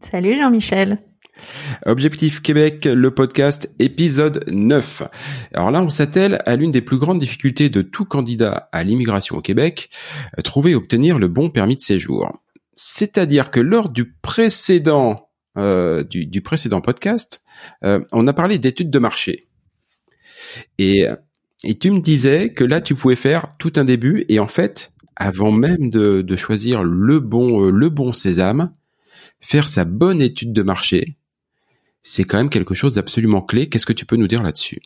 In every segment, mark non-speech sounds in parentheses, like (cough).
Salut Jean-Michel. Objectif Québec, le podcast épisode 9. Alors là, on s'attelle à l'une des plus grandes difficultés de tout candidat à l'immigration au Québec, euh, trouver et obtenir le bon permis de séjour. C'est-à-dire que lors du précédent euh, du, précédent podcast, euh, on a parlé d'études de marché. Et, et tu me disais que là, tu pouvais faire tout un début et en fait, avant même de, de choisir le bon, le bon sésame, faire sa bonne étude de marché, c'est quand même quelque chose d'absolument clé. Qu'est-ce que tu peux nous dire là-dessus?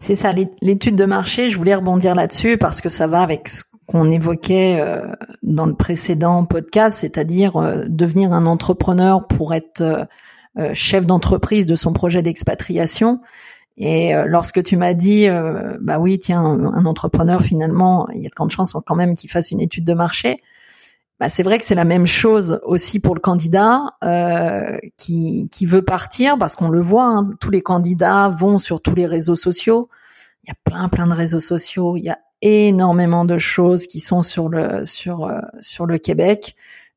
C'est ça, l'étude de marché, je voulais rebondir là-dessus parce que ça va avec ce qu'on évoquait euh, dans le précédent podcast, c'est-à-dire euh, devenir un entrepreneur pour être euh, chef d'entreprise de son projet d'expatriation. Et lorsque tu m'as dit, bah oui, tiens, un entrepreneur finalement, il y a de grandes chances quand même qu'il fasse une étude de marché bah, c'est vrai que c'est la même chose aussi pour le candidat euh, qui, qui veut partir, parce qu'on le voit, hein, tous les candidats vont sur tous les réseaux sociaux. Il y a plein plein de réseaux sociaux, il y a énormément de choses qui sont sur le sur euh, sur le Québec,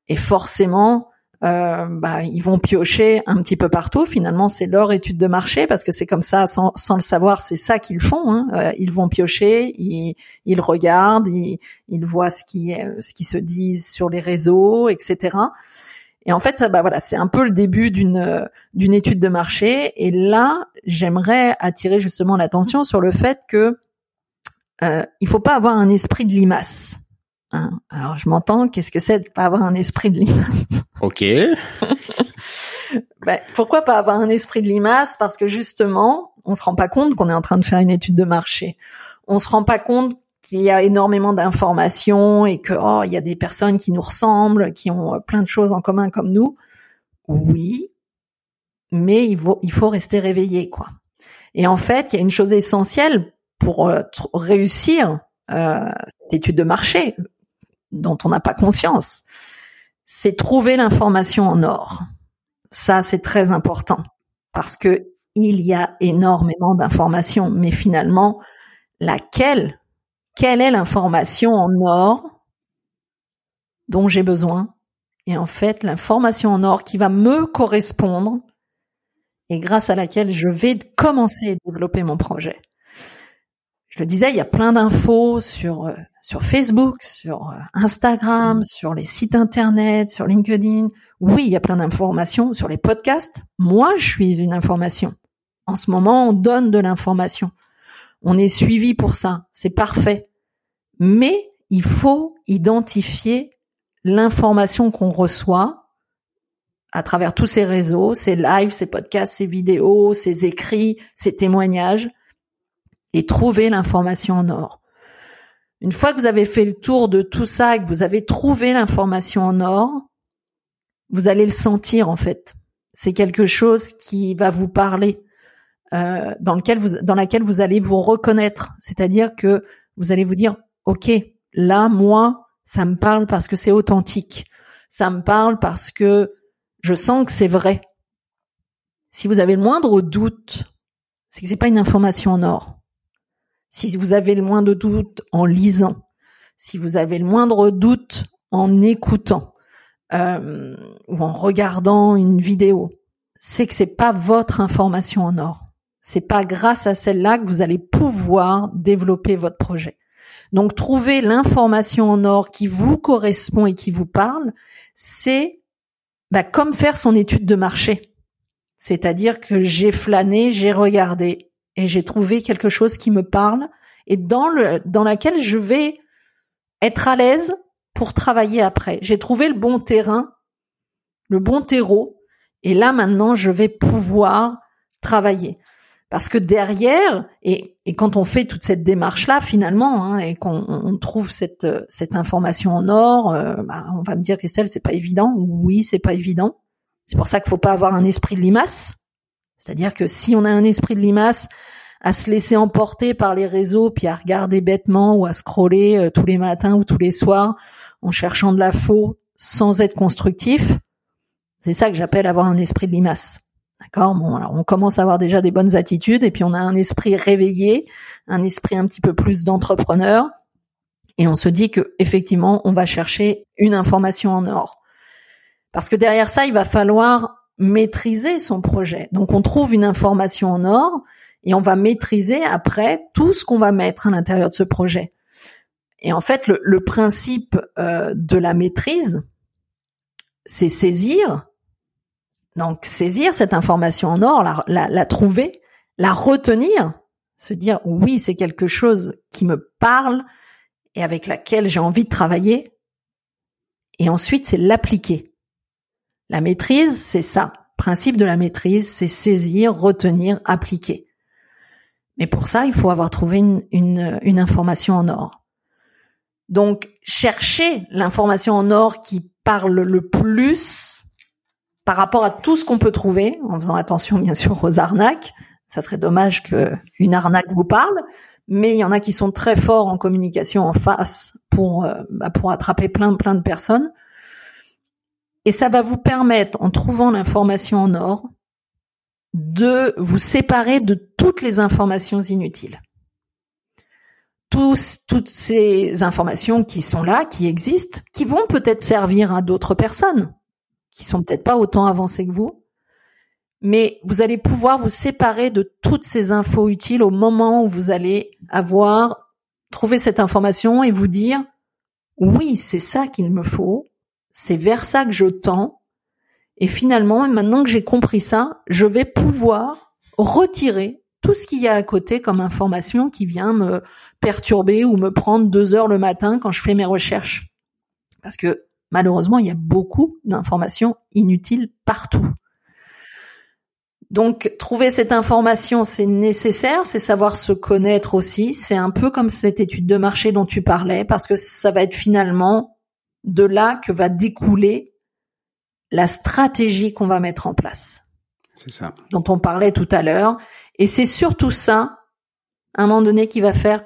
et forcément, euh, bah, ils vont piocher un petit peu partout. Finalement, c'est leur étude de marché parce que c'est comme ça, sans, sans le savoir, c'est ça qu'ils font. Hein. Euh, ils vont piocher, ils, ils regardent, ils, ils voient ce qui, ce qui se dit sur les réseaux, etc. Et en fait, ça, bah voilà, c'est un peu le début d'une d'une étude de marché. Et là, j'aimerais attirer justement l'attention sur le fait que euh, il faut pas avoir un esprit de limace. Hein. Alors je m'entends, qu'est-ce que c'est de pas avoir un esprit de limace? (laughs) Ok. (laughs) ben, pourquoi pas avoir un esprit de limace? Parce que justement, on se rend pas compte qu'on est en train de faire une étude de marché. On se rend pas compte qu'il y a énormément d'informations et que oh il y a des personnes qui nous ressemblent, qui ont euh, plein de choses en commun comme nous. Oui, mais il faut il faut rester réveillé quoi. Et en fait, il y a une chose essentielle pour euh, réussir euh, cette étude de marché, dont on n'a pas conscience, c'est trouver l'information en or. Ça, c'est très important parce que il y a énormément d'informations, mais finalement, laquelle, quelle est l'information en or dont j'ai besoin? Et en fait, l'information en or qui va me correspondre et grâce à laquelle je vais commencer à développer mon projet je le disais, il y a plein d'infos sur euh, sur Facebook, sur euh, Instagram, sur les sites internet, sur LinkedIn. Oui, il y a plein d'informations sur les podcasts. Moi, je suis une information. En ce moment, on donne de l'information. On est suivi pour ça. C'est parfait. Mais il faut identifier l'information qu'on reçoit à travers tous ces réseaux, ces lives, ces podcasts, ces vidéos, ces écrits, ces témoignages et trouver l'information en or. Une fois que vous avez fait le tour de tout ça, que vous avez trouvé l'information en or, vous allez le sentir en fait. C'est quelque chose qui va vous parler, euh, dans lequel vous, dans laquelle vous allez vous reconnaître. C'est-à-dire que vous allez vous dire, ok, là moi, ça me parle parce que c'est authentique. Ça me parle parce que je sens que c'est vrai. Si vous avez le moindre doute, c'est que c'est pas une information en or. Si vous avez le moindre doute en lisant, si vous avez le moindre doute en écoutant euh, ou en regardant une vidéo, c'est que c'est pas votre information en or. C'est pas grâce à celle-là que vous allez pouvoir développer votre projet. Donc trouver l'information en or qui vous correspond et qui vous parle, c'est bah, comme faire son étude de marché. C'est-à-dire que j'ai flâné, j'ai regardé et j'ai trouvé quelque chose qui me parle et dans le dans laquelle je vais être à l'aise pour travailler après. J'ai trouvé le bon terrain, le bon terreau et là maintenant je vais pouvoir travailler. Parce que derrière, et, et quand on fait toute cette démarche-là, finalement, hein, et qu'on on trouve cette, cette information en or, euh, bah, on va me dire, Christelle, c'est pas évident. Oui, c'est pas évident. C'est pour ça qu'il faut pas avoir un esprit de limace. C'est-à-dire que si on a un esprit de limace à se laisser emporter par les réseaux, puis à regarder bêtement ou à scroller euh, tous les matins ou tous les soirs en cherchant de la faux sans être constructif, c'est ça que j'appelle avoir un esprit de limace. D'accord? Bon, on commence à avoir déjà des bonnes attitudes et puis on a un esprit réveillé, un esprit un petit peu plus d'entrepreneur et on se dit que effectivement, on va chercher une information en or. Parce que derrière ça, il va falloir maîtriser son projet. Donc on trouve une information en or et on va maîtriser après tout ce qu'on va mettre à l'intérieur de ce projet. Et en fait, le, principe euh, de la maîtrise, c'est saisir donc saisir cette information en or, la, la, la trouver, la retenir, se dire oui, c'est quelque chose qui me parle et avec laquelle j'ai envie de travailler. Et ensuite, c'est l'appliquer. La maîtrise, c'est ça. Principe de la maîtrise, c'est saisir, retenir, appliquer. Mais pour ça, il faut avoir trouvé une, information en or. Donc, chercher l'information en or qui parle le plus par rapport à tout ce qu'on peut trouver, en faisant attention bien sûr aux arnaques. Ça serait dommage que une arnaque vous parle, mais il y en a qui sont très forts en communication en face pour euh, bah, pour attraper plein plein de personnes. Et ça va vous permettre, en trouvant l'information en or, de vous séparer de toutes les informations inutiles. Toutes ces informations qui sont là, qui existent, qui vont peut-être servir à d'autres personnes qui sont peut-être pas autant avancés que vous, mais vous allez pouvoir vous séparer de toutes ces infos utiles au moment où vous allez avoir trouvé cette information et vous dire oui, c'est ça qu'il me faut, c'est vers ça que je tends, et finalement, maintenant que j'ai compris ça, je vais pouvoir retirer tout ce qu'il y a à côté comme information qui vient me perturber ou me prendre deux heures le matin quand je fais mes recherches. Parce que malheureusement, il y a beaucoup d'informations inutiles partout. Donc, trouver cette information, c'est nécessaire, c'est savoir se connaître aussi. C'est un peu comme cette étude de marché dont tu parlais, parce que ça va être finalement de là que va découler la stratégie qu'on va mettre en place. C'est ça. Dont on parlait tout à l'heure. Et c'est surtout ça, à un moment donné, qui va faire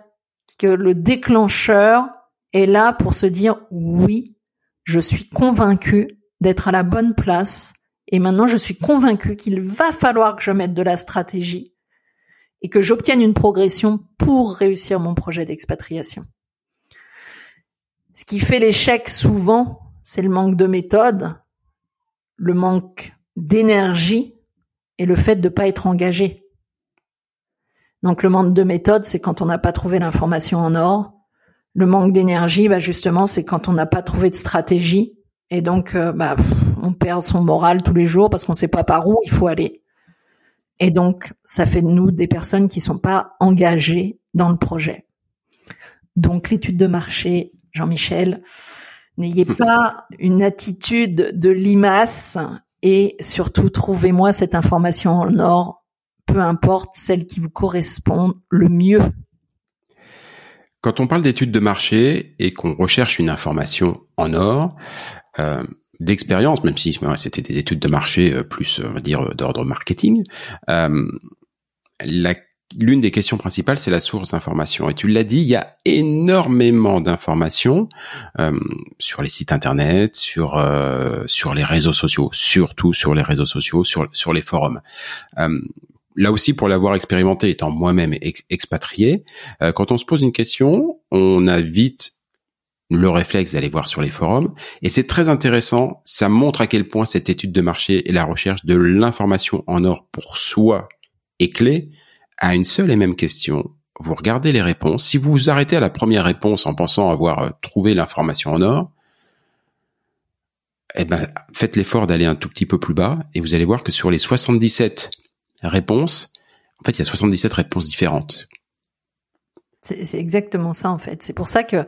que le déclencheur est là pour se dire oui, je suis convaincue d'être à la bonne place et maintenant je suis convaincue qu'il va falloir que je mette de la stratégie et que j'obtienne une progression pour réussir mon projet d'expatriation. Ce qui fait l'échec souvent, c'est le manque de méthode, le manque d'énergie et le fait de ne pas être engagé. Donc le manque de méthode, c'est quand on n'a pas trouvé l'information en or, le manque d'énergie, bah justement, c'est quand on n'a pas trouvé de stratégie et donc euh, bah, on perd son moral tous les jours parce qu'on sait pas par où il faut aller. Et donc ça fait de nous des personnes qui sont pas engagées dans le projet. Donc l'étude de marché, Jean-Michel, n'ayez pas une attitude de limace et surtout trouvez-moi cette information en or, peu importe celle qui vous correspond le mieux. Quand on parle d'études de marché et qu'on recherche une information en or, euh, d'expérience, même si c'était des études de marché euh, plus, on va dire, d'ordre marketing, euh, la l'une des questions principales, c'est la source d'information. Et tu l'as dit, il y a énormément d'informations euh, sur les sites internet, sur euh, sur les réseaux sociaux, surtout sur les réseaux sociaux, sur sur les forums. Euh, là aussi, pour l'avoir expérimenté, étant moi-même expatrié, quand on se pose une question, on a vite le réflexe d'aller voir sur les forums. Et c'est très intéressant, ça montre à quel point cette étude de marché et la recherche de l'information en or pour soi est clé à une seule et même question. Vous regardez les réponses. Si vous vous arrêtez à la première réponse en pensant avoir euh, trouvé l'information en or, eh ben, faites l'effort d'aller un tout petit peu plus bas et vous allez voir que sur les 77 réponses, en fait, il y a 77 réponses différentes. C'est exactement ça, en fait. C'est pour ça que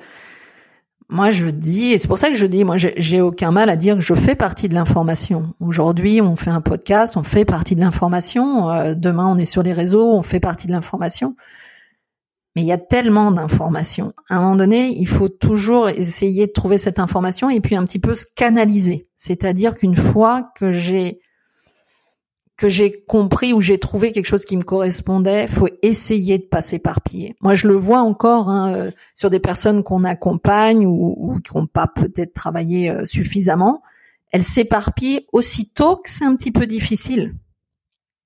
moi, je dis, et c'est pour ça que je dis, moi, j'ai aucun mal à dire que je fais partie de l'information. Aujourd'hui, on fait un podcast, on fait partie de l'information. Euh, demain, on est sur les réseaux, on fait partie de l'information. Mais il y a tellement d'informations. À un moment donné, il faut toujours essayer de trouver cette information et puis un petit peu se canaliser. C'est-à-dire qu'une fois que j'ai que j'ai compris ou j'ai trouvé quelque chose qui me correspondait, faut essayer de passer par pied. Moi, je le vois encore hein, euh, sur des personnes qu'on accompagne ou, qui n'ont pas peut-être travaillé euh, suffisamment. Elles s'éparpillent aussitôt que c'est un petit peu difficile.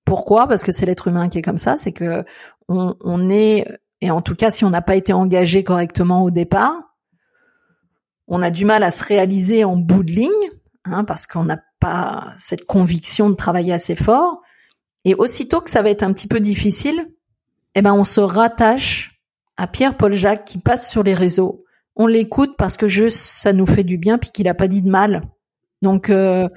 Pourquoi? Parce que c'est l'être humain qui est comme ça. C'est que on, on est, et en tout cas, si on n'a pas été engagé correctement au départ, on a du mal à se réaliser en bout de ligne, hein, parce qu'on n'a pas cette conviction de travailler assez fort. Et aussitôt que ça va être un petit peu difficile, eh ben on se rattache à Pierre-Paul Jacques qui passe sur les réseaux. On l'écoute parce que juste ça nous fait du bien puis qu'il a pas dit de mal. Donc euh,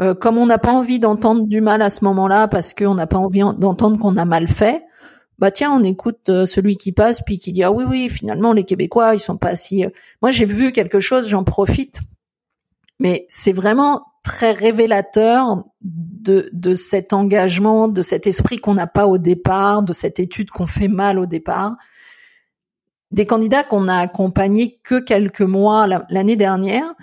euh, comme on n'a pas envie d'entendre du mal à ce moment-là parce qu'on n'a pas envie d'entendre qu'on a mal fait, bah tiens, on écoute euh, celui qui passe puis qui dit ah oui oui finalement les Québécois ils sont pas si. Moi j'ai vu quelque chose, j'en profite. Mais c'est vraiment très révélateur de, de cet engagement, de cet esprit qu'on n'a pas au départ, de cette étude qu'on fait mal au départ. Des candidats qu'on a accompagnés que quelques mois l'année dernière,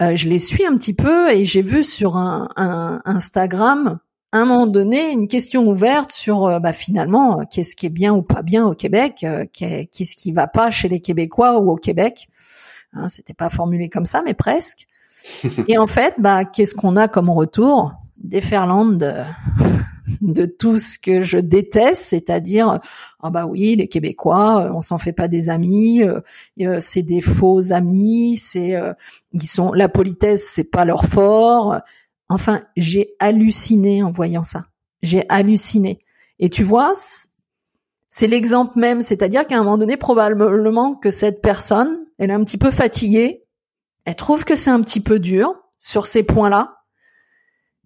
euh, je les suis un petit peu et j'ai vu sur un, un, Instagram à un moment donné une question ouverte sur euh, bah, finalement euh, qu'est-ce qui est bien ou pas bien au Québec, qu'est-ce qui va pas chez les Québécois ou au Québec. Hein, C'était pas formulé comme ça, mais presque. (laughs) Et en fait, bah, qu'est-ce qu'on a comme retour Déferlante de, (laughs) de tout ce que je déteste, c'est-à-dire ah bah oui, les Québécois, euh, on s'en fait pas des amis, euh, euh, c'est des faux amis, c'est ils sont la politesse, c'est pas leur fort. Enfin, j'ai halluciné en voyant ça. J'ai halluciné. Et tu vois, c'est l'exemple même, c'est-à-dire qu'à un moment donné, probablement que cette personne, elle est un petit peu fatiguée elle trouve que c'est un petit peu dur sur ces points-là.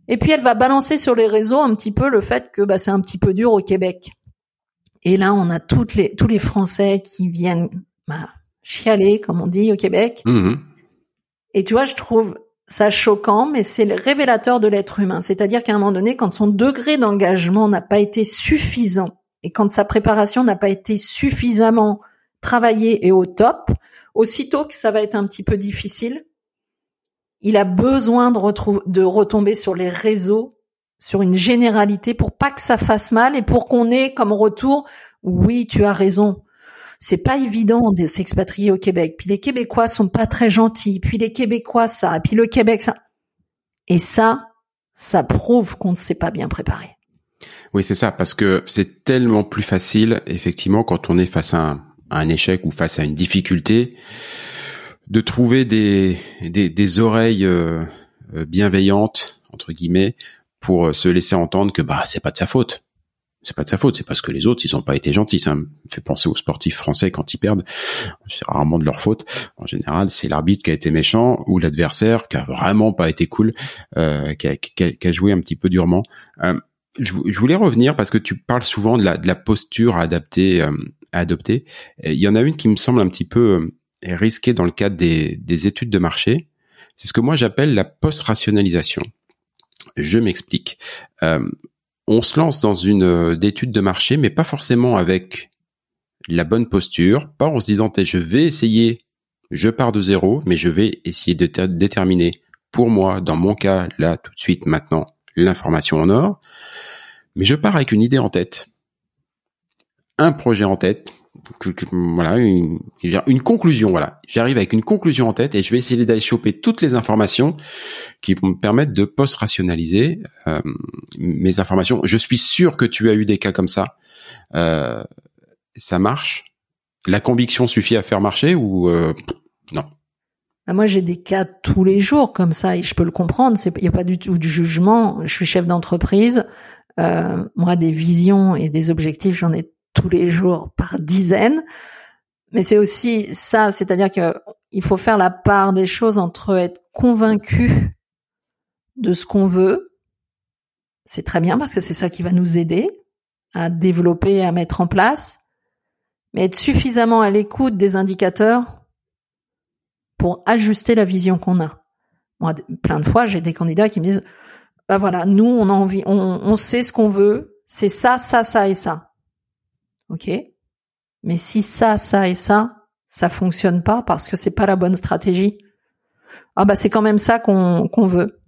Et puis elle va balancer sur les réseaux un petit peu le fait que bah, c'est un petit peu dur au Québec. Et là, on a toutes les, tous les Français qui viennent bah, chialer, comme on dit au Québec. Mmh Et tu vois, je trouve ça choquant, mais c'est le révélateur de l'être humain. C'est-à-dire qu'à un moment donné, quand son degré d'engagement n'a pas été suffisant et quand sa préparation n'a pas été suffisamment travaillée et au top, aussitôt que ça va être un petit peu difficile, il a besoin de, de retomber sur les réseaux, sur une généralité pour pas que ça fasse mal et pour qu'on ait comme retour, oui, tu as raison. C'est pas évident de s'expatrier au Québec. Puis les Québécois sont pas très gentils. Puis les Québécois ça. Puis le Québec ça. Et ça, ça prouve qu'on ne s'est pas bien préparé. Oui, c'est ça, parce que c'est tellement plus facile, effectivement, quand on est face à un, un échec ou face à une difficulté, de trouver des, des, des oreilles euh, euh, bienveillantes entre guillemets pour euh, se laisser entendre que bah c'est pas de sa faute. C'est pas de sa faute, c'est parce que les autres ils ont pas été gentils. Ça me fait penser aux sportifs français quand ils perdent. C'est rarement de leur faute. En général, c'est l'arbitre qui a été méchant ou l'adversaire qui a vraiment pas été cool, euh, qui, a, qui, a, joué un petit peu durement. Je, voulais revenir parce que tu parles souvent de la, de la posture adaptée à adopter. Il y en a une qui me semble un petit peu euh, risquée dans le cadre des, des études de marché. C'est ce que moi j'appelle la post-rationalisation. Je m'explique. Euh, on se lance dans une euh, étude de marché, mais pas forcément avec la bonne posture, pas en se disant je vais essayer, je pars de zéro, mais je vais essayer de déterminer pour moi, dans mon cas, là, tout de suite, maintenant, l'information en or. Mais je pars avec une idée en tête un projet en tête, voilà, une, une conclusion, voilà. J'arrive avec une conclusion en tête et je vais essayer d'aller choper toutes les informations qui vont me permettre de post-rationaliser euh, mes informations. Je suis sûr que tu as eu des cas comme ça. Euh, ça marche. La conviction suffit à faire marcher ou euh, non? Bah, moi, j'ai des cas tous les jours comme ça et je peux le comprendre. Il n'y a pas du tout du jugement. Je suis chef d'entreprise. moi, des visions et des objectifs, j'en ai tous les jours par dizaines. Mais c'est aussi ça, c'est-à-dire que il faut faire la part des choses entre être convaincu de ce qu'on veut. C'est très bien parce que c'est ça qui va nous aider à développer, à mettre en place, mais être suffisamment à l'écoute des indicateurs pour ajuster la vision qu'on a. Moi, plein de fois, j'ai des candidats qui me disent, bah voilà, nous, on a envie, on, on sait ce qu'on veut, c'est ça, ça, ça et ça ok? Mais si ça, ça et ça, ça fonctionne pas parce que c'est pas la bonne stratégie, ah bah c'est quand même ça qu'on qu'on veut.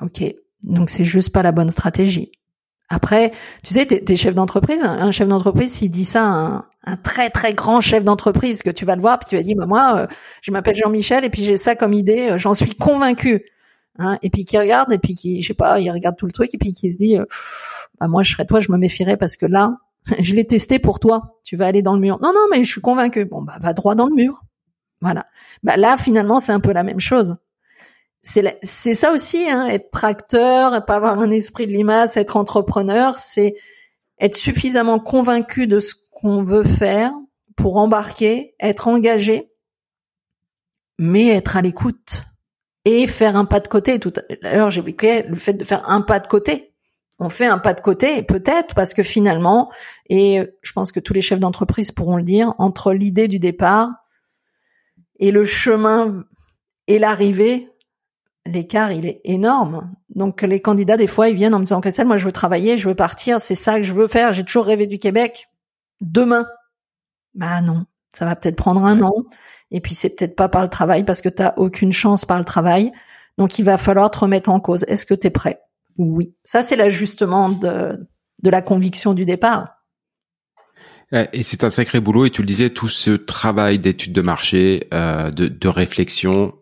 Ok, donc c'est juste pas la bonne stratégie. Après, tu sais, t'es, chef d'entreprise. Un, chef d'entreprise, s'il dit ça à un, très très grand chef d'entreprise, que tu vas le voir, puis tu vas dire, bah moi, euh, je m'appelle Jean-Michel, et puis j'ai ça comme idée, euh, j'en suis convaincu. Hein, et puis qui regarde, et puis qui, je sais pas, il regarde tout le truc, et puis qui se dit, euh, bah moi, je serais toi, je me méfierais parce que là, (laughs) je l'ai testé pour toi. Tu vas aller dans le mur. Non, non, mais je suis convaincu. Bon, bah, va droit dans le mur. Voilà. Bah, là, finalement, c'est un peu la même chose. C'est, c'est ça aussi, hein, être tracteur, pas avoir un esprit de limace, être entrepreneur, c'est être suffisamment convaincu de ce qu'on veut faire pour embarquer, être engagé, mais être à l'écoute et faire un pas de côté. Tout à l'heure, j'évoquais le fait de faire un pas de côté on fait un pas de côté, peut-être parce que finalement, et je pense que tous les chefs d'entreprise pourront le dire, entre l'idée du départ et le chemin et l'arrivée, l'écart il est énorme. Donc les candidats des fois ils viennent en me disant Cassel, moi je veux travailler, je veux partir, c'est ça que je veux faire, j'ai toujours rêvé du Québec. Demain. Bah non, ça va peut-être prendre un an. Et puis c'est peut-être pas par le travail parce que t'as aucune chance par le travail. Donc il va falloir te remettre en cause. Est-ce que tu es prêt? Oui. Ça, c'est l'ajustement de, de la conviction du départ. Et c'est un sacré boulot, et tu le disais, tout ce travail d'étude de marché, euh, de, de, réflexion,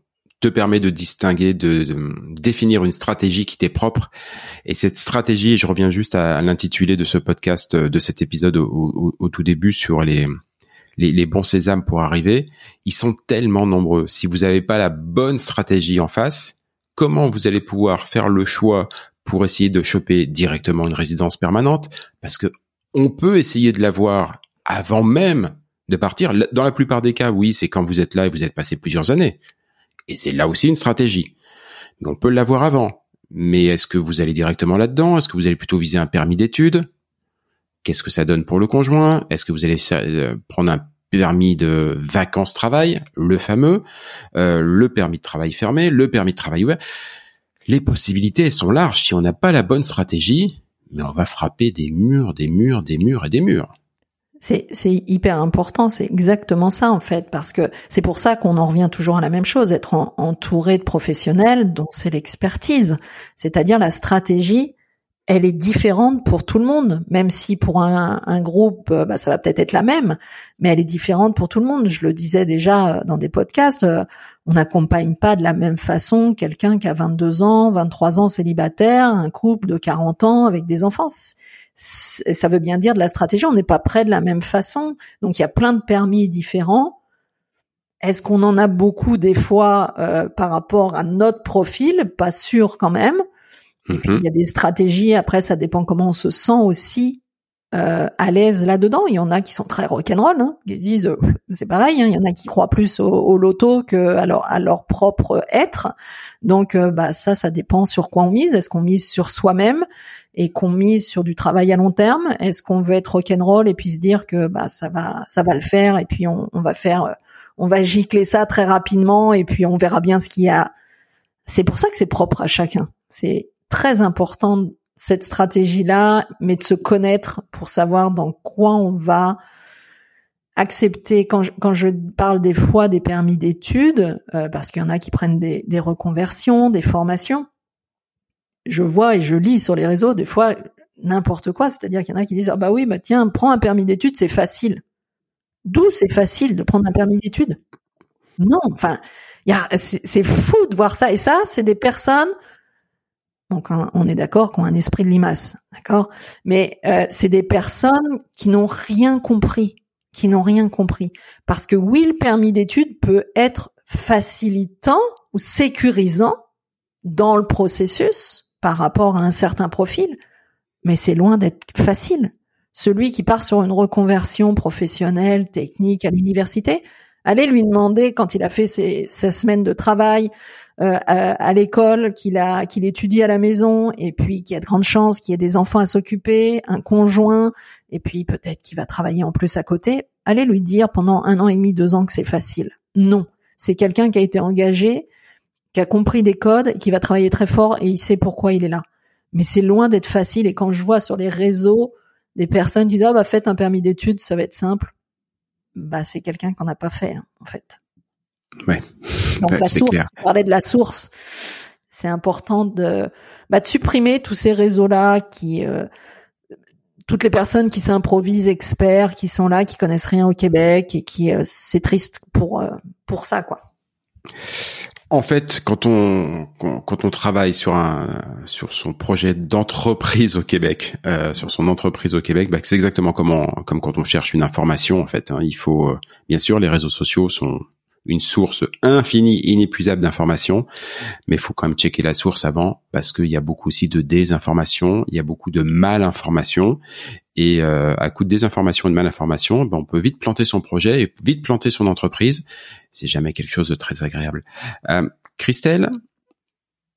te permet de distinguer, de, définir une stratégie qui t'est propre. Et cette stratégie, je reviens juste à, l'intitulé de ce podcast, de cet épisode au, tout début sur les, les, les, bons sésames pour arriver, ils sont tellement nombreux. Si vous n'avez pas la bonne stratégie en face, comment vous allez pouvoir faire le choix pour essayer de choper directement une résidence permanente, parce que on peut essayer de l'avoir avant même de partir. Dans la plupart des cas, oui, c'est quand vous êtes là et vous êtes passé plusieurs années. Et c'est là aussi une stratégie. Mais on peut l'avoir avant. Mais est-ce que vous allez directement là-dedans? Est-ce que vous allez plutôt viser un permis d'études? Qu'est-ce que ça donne pour le conjoint? Est-ce que vous allez euh, prendre un permis de vacances-travail, le fameux, euh, le permis de travail fermé, le permis de travail ouvert? Les possibilités sont larges. Si on n'a pas la bonne stratégie, mais on va frapper des murs, des murs, des murs et des murs. C'est, c'est hyper important, c'est exactement ça en fait, parce que c'est pour ça qu'on en revient toujours à la même chose, être entouré de professionnels dont c'est l'expertise, c'est-à-dire la stratégie elle est différente pour tout le monde, même si pour un, un groupe, euh, bah, ça va peut-être être la même, mais elle est différente pour tout le monde. Je le disais déjà euh, dans des podcasts, euh, on n'accompagne pas de la même façon quelqu'un qui a 22 ans, 23 ans célibataire, un couple de 40 ans avec des enfants. Ça veut bien dire de la stratégie, on n'est pas prêt de la même façon. Donc il y a plein de permis différents. Est-ce qu'on en a beaucoup des fois par rapport à notre profil? Pas sûr quand même. Mhm. il y a des stratégies. Après, ça dépend comment on se sent aussi euh, à l'aise là-dedans. Il y en a qui sont très rock'n'roll, hein, qui se disent euh, c'est pareil. Hein, il y en a qui croient plus au, loto que à leur, à leur propre être. Donc, euh, bah ça, ça dépend sur quoi on mise. Est-ce qu'on mise sur soi-même? Et qu'on mise sur du travail à long terme Est-ce qu'on veut être rock'n'roll et puis se dire que bah ça va, ça va le faire et puis on, va faire, on va gicler ça très rapidement et puis on verra bien ce qu'il y a. C'est pour ça que c'est propre à chacun. C'est très important cette stratégie-là, mais de se connaître pour savoir dans quoi on va accepter. Quand je, quand je parle des fois des permis d'études, euh, parce qu'il y en a qui prennent des, des reconversions, des formations, je vois et je lis sur les réseaux des fois n'importe quoi. C'est-à-dire qu'il y en a qui disent, ah bah oui, bah tiens, prends un permis d'études, c'est facile. D'où c'est facile de prendre un permis d'études? Non, enfin, c'est fou de voir ça. Et ça, c'est des personnes, donc on est d'accord, qui ont un esprit de limace, d'accord? Mais euh, c'est des personnes qui n'ont rien compris, qui n'ont rien compris. Parce que oui, le permis d'études peut être facilitant ou sécurisant dans le processus par rapport à un certain profil, mais c'est loin d'être facile. Celui qui part sur une reconversion professionnelle, technique à l'université, allez lui demander quand il a fait ses, ses semaines de travail euh, à, l'école, qu'il a qu'il étudie à la maison, et puis qu'il y a de grandes chances qu'il y ait des enfants à s'occuper, un conjoint, et puis peut-être qu'il va travailler en plus à côté. Allez lui dire pendant un an et demi, deux ans que c'est facile. Non, c'est quelqu'un qui a été engagé, qui a compris des codes, qui va travailler très fort et il sait pourquoi il est là. Mais c'est loin d'être facile. Et quand je vois sur les réseaux des personnes qui disent ah bah faites un permis d'études, ça va être simple, bah c'est quelqu'un qu'on n'a pas fait hein, en fait. Ouais. Donc la source, parler de la source, c'est important de bah, de supprimer tous ces réseaux là qui euh, toutes les personnes qui s'improvisent experts, qui sont là, qui connaissent rien au Québec et qui euh, c'est triste pour euh, pour ça quoi. En fait, quand on quand on travaille sur un sur son projet d'entreprise au Québec, euh, sur son entreprise au Québec, bah, c'est exactement comme comme quand on cherche une information. En fait, hein. il faut euh, bien sûr les réseaux sociaux sont une source infinie, inépuisable d'informations, mais il faut quand même checker la source avant parce qu'il y a beaucoup aussi de désinformation, il y a beaucoup de malinformation et euh, à coup de désinformation et de malinformation, ben on peut vite planter son projet et vite planter son entreprise. C'est jamais quelque chose de très agréable. Euh, Christelle,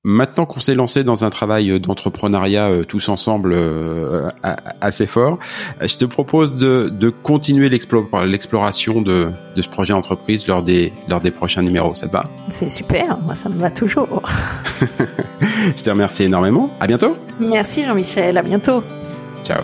Maintenant qu'on s'est lancé dans un travail d'entrepreneuriat euh, tous ensemble euh, assez fort, je te propose de, de continuer l'exploration de, de, ce projet entreprise lors des, lors des prochains numéros. Ça te va? C'est super, moi ça me va toujours. (laughs) je te remercie énormément. À bientôt. Merci Jean-Michel, à bientôt. Ciao.